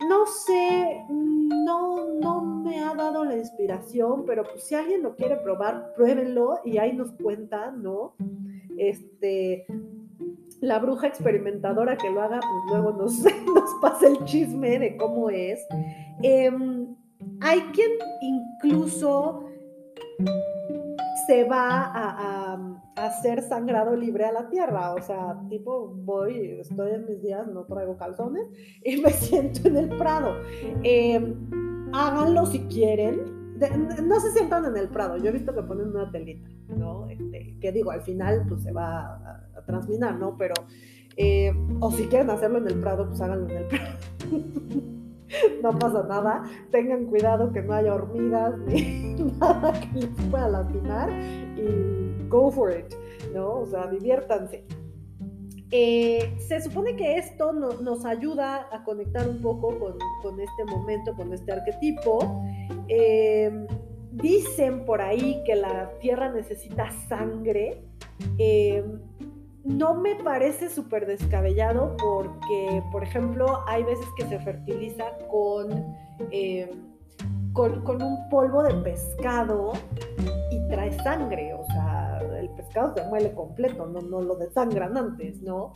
No sé, no, no me ha dado la inspiración, pero pues si alguien lo quiere probar, pruébenlo y ahí nos cuenta, ¿no? Este, la bruja experimentadora que lo haga, pues luego nos, nos pasa el chisme de cómo es. Em, hay quien incluso se va a, hacer sangrado libre a la tierra. O sea, tipo, voy, estoy en mis días, no traigo calzones y me siento en el prado. Em, háganlo si quieren. no se sientan en el prado. Yo he visto que ponen una telita, ¿no? Este, que digo, al final pues se va a, transminar, ¿no? Pero, eh, o si quieren hacerlo en el prado, pues háganlo en el prado. no pasa nada. Tengan cuidado que no haya hormigas ni nada que les pueda lastimar y go for it, ¿no? O sea, diviértanse. Eh, se supone que esto nos ayuda a conectar un poco con, este momento, con este arquetipo. Em, dicen por ahí que la tierra necesita sangre Eh, no me parece súper descabellado porque, por ejemplo, hay veces que se fertiliza con, eh, con, con, un polvo de pescado y trae sangre, o sea, el pescado se muele completo, no, no lo desangran antes, ¿no?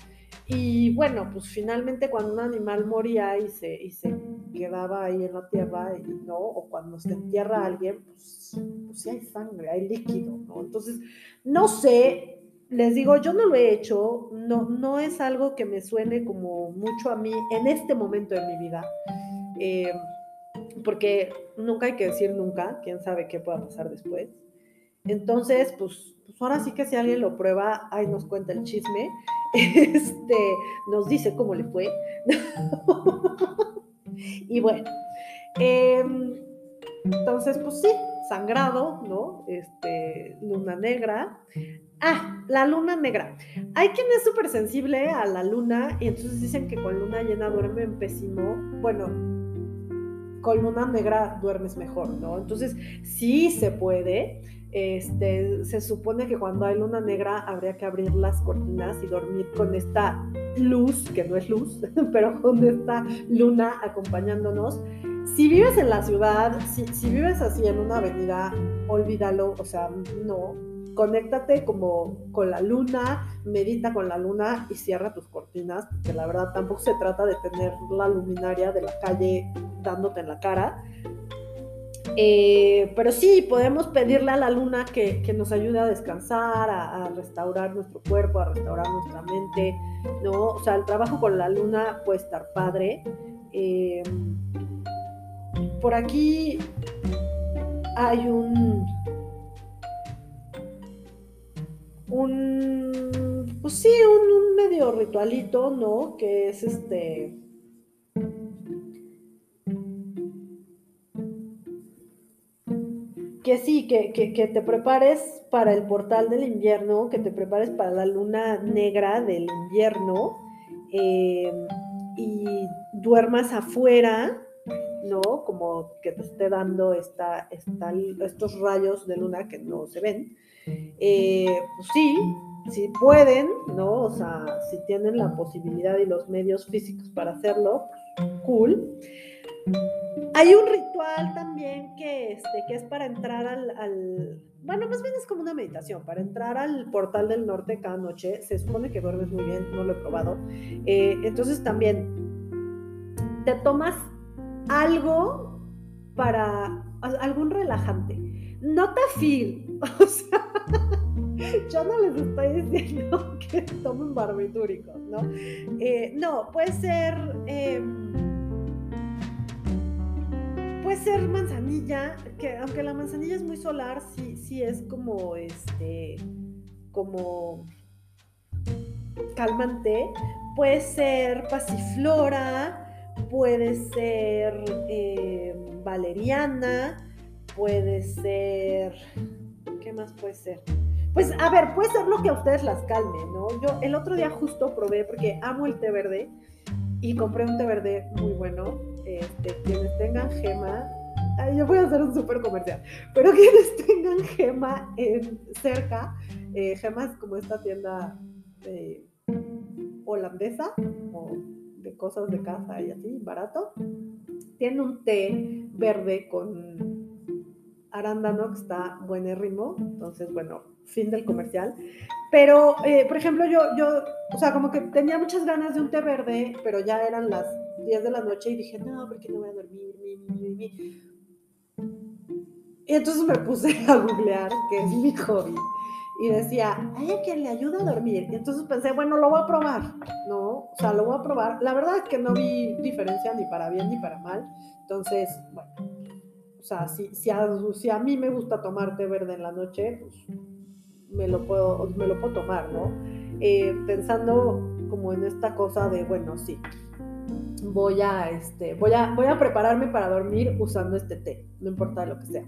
Y bueno, pues finalmente cuando un animal moría y se, y se quedaba ahí en la tierra, ¿no? O cuando se entierra alguien, pues, pues sí hay sangre, hay líquido, ¿no? Entonces, no sé, les digo, yo no lo he hecho, no, no es algo que me suene como mucho a mí en este momento de mi vida, eh, porque nunca hay que decir nunca, quién sabe qué pueda pasar después. Entonces, pues, pues ahora sí que si alguien lo prueba, ahí nos cuenta el chisme, este, nos dice cómo le fue. y bueno, eh, entonces, pues sí, sangrado, ¿no? Este, luna negra. Ah, la luna negra. Hay quien es súper sensible a la luna y entonces dicen que con luna llena duermen pésimo. Bueno, con luna negra duermes mejor, ¿no? Entonces, sí se puede. Este, se supone que cuando hay luna negra habría que abrir las cortinas y dormir con esta luz, que no es luz, pero con esta luna acompañándonos. Si vives en la ciudad, si, vives así en una avenida, olvídalo, o sea, no, conéctate como con la luna, medita con la luna y cierra tus cortinas, porque la verdad tampoco se trata de tener la luminaria de la calle dándote en la cara. Eh, pero sí, podemos pedirle a la luna que, nos ayude a descansar, a, a, restaurar nuestro cuerpo, a restaurar nuestra mente, ¿no? O sea, el trabajo con la luna puede estar padre. Eh, por aquí hay un un, pues sí, un, medio ritualito, ¿no? Que es este... Que sí, que, que, que, te prepares para el portal del invierno, que te prepares para la luna negra del invierno eh, y duermas afuera, ¿no? Como que te esté dando estos rayos de luna que no se ven. Eh, pues sí, si pueden, ¿no? O sea, si tienen la posibilidad y los medios físicos para hacerlo, cool. Hay un ritual también que, este, que es para entrar al, al, bueno, más bien es como una meditación, para entrar al portal del norte cada noche. Se supone que duermes muy bien, no lo he probado. Eh, entonces también te tomas algo para algún relajante. No te feel, o sea, yo no les estoy diciendo que tomen barbitúricos, ¿no? Eh, no, puede ser, eh, puede ser manzanilla, que aunque la manzanilla es muy solar, sí, sí es como, este, como calmante. Puede ser pasiflora, puede ser eh, valeriana, puede ser... ¿Qué más puede ser? Pues a ver, puede ser lo que a ustedes las calme, ¿no? Yo el otro día justo probé, porque amo el té verde, y compré un té verde muy bueno. Este, quienes tengan gema, yo voy a hacer un súper comercial, pero quienes tengan gema en, cerca, eh, gema es como esta tienda eh, holandesa, o de cosas de casa y así, barato. Tiene un té verde con arándano que está buenérrimo. Entonces, bueno, fin del comercial. Pero, eh, por ejemplo, yo, yo, o sea, como que tenía muchas ganas de un té verde, pero ya eran las 10 de la noche y dije, no, porque no voy a dormir, mi, mi, mi. Y entonces me puse a googlear, que es mi hobby y decía, hay a quien le ayuda a dormir. Y entonces pensé, bueno, lo voy a probar, ¿no? O sea, lo voy a probar. La verdad es que no vi diferencia ni para bien ni para mal. Entonces, bueno, o sea, si, si a mí me gusta tomar té verde en la noche, pues me lo puedo, me lo puedo tomar, ¿no? Eh, pensando como en esta cosa de, bueno, sí, voy a, este, voy a, voy a prepararme para dormir usando este té, no importa lo que sea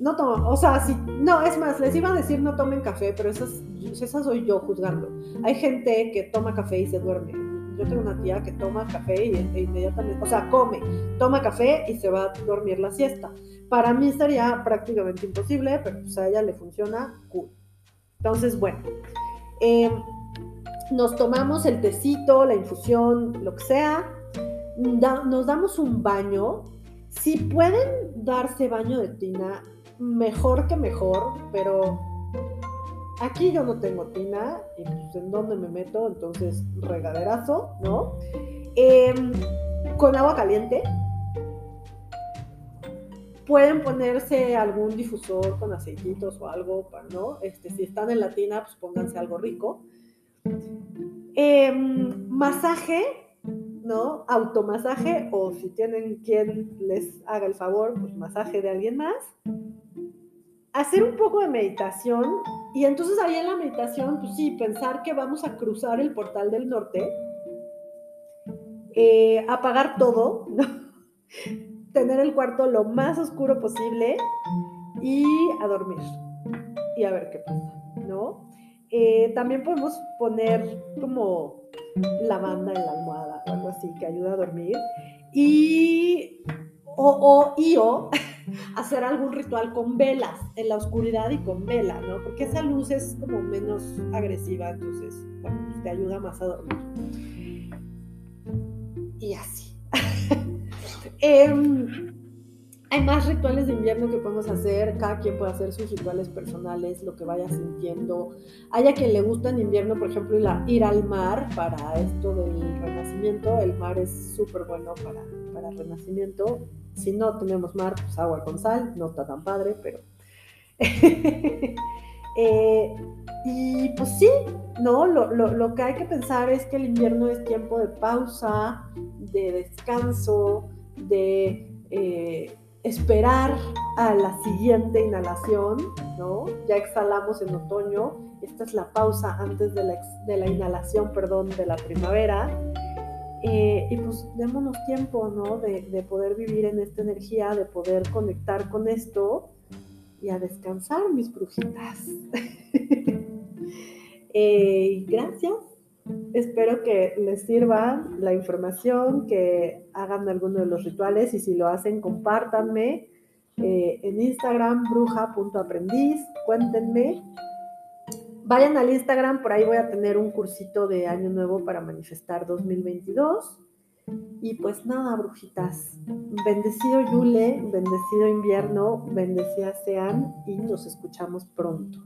no tomo, o sea, si, no, es más, les iba a decir no tomen café, pero esas, esa soy yo juzgando. Hay gente que toma café y se duerme. Yo tengo una tía que toma café y e inmediatamente, o sea, come, toma café y se va a dormir la siesta. Para mí sería prácticamente imposible, pero pues a ella le funciona cool. Entonces, bueno, Em, nos tomamos el tecito, la infusión, lo que sea, nos damos un baño. Si pueden darse baño de tina, mejor que mejor, pero aquí yo no tengo tina y pues en dónde me meto, entonces regaderazo, ¿no? Em, con agua caliente. Pueden ponerse algún difusor con aceititos o algo, ¿no? Este, si están en la tina, pues pónganse algo rico. Em, masaje, ¿no? Automasaje o si tienen quien les haga el favor, pues masaje de alguien más. Hacer un poco de meditación y entonces ahí en la meditación, pues sí, pensar que vamos a cruzar el portal del norte, eh, apagar todo, tener el cuarto lo más oscuro posible y a dormir y a ver qué pasa, ¿no? Eh, también podemos poner como lavanda en la almohada o algo así que ayuda a dormir. Y o, y o hacer algún ritual con velas, en la oscuridad y con vela, ¿no? Porque esa luz es como menos agresiva, entonces, bueno, pues te ayuda más a dormir. Y así. eh, hay más rituales de invierno que podemos hacer, cada quien puede hacer sus rituales personales, lo que vaya sintiendo. Hay a quien le gusta en invierno, por ejemplo, ir, al mar para esto del renacimiento. El mar es súper bueno para, para renacimiento. Si no tenemos mar, pues agua con sal, no está tan padre, pero... Eh, y pues sí, ¿no? Lo, lo, lo que hay que pensar es que el invierno es tiempo de pausa, de descanso, de... Eh, esperar a la siguiente inhalación, ¿no? Ya exhalamos en otoño, esta es la pausa antes de la, inhalación, perdón, de la primavera. Eh, y pues démonos tiempo, ¿no? De, poder vivir en esta energía, de poder conectar con esto y a descansar, mis brujitas. eh, gracias Espero que les sirva la información, que hagan alguno de los rituales y si lo hacen, compártanme eh, en Instagram, bruja.aprendiz, cuéntenme. Vayan al Instagram, por ahí voy a tener un cursito de Año Nuevo para manifestar 2022. Y pues nada, brujitas, bendecido Yule, bendecido invierno, bendecidas sean y nos escuchamos pronto.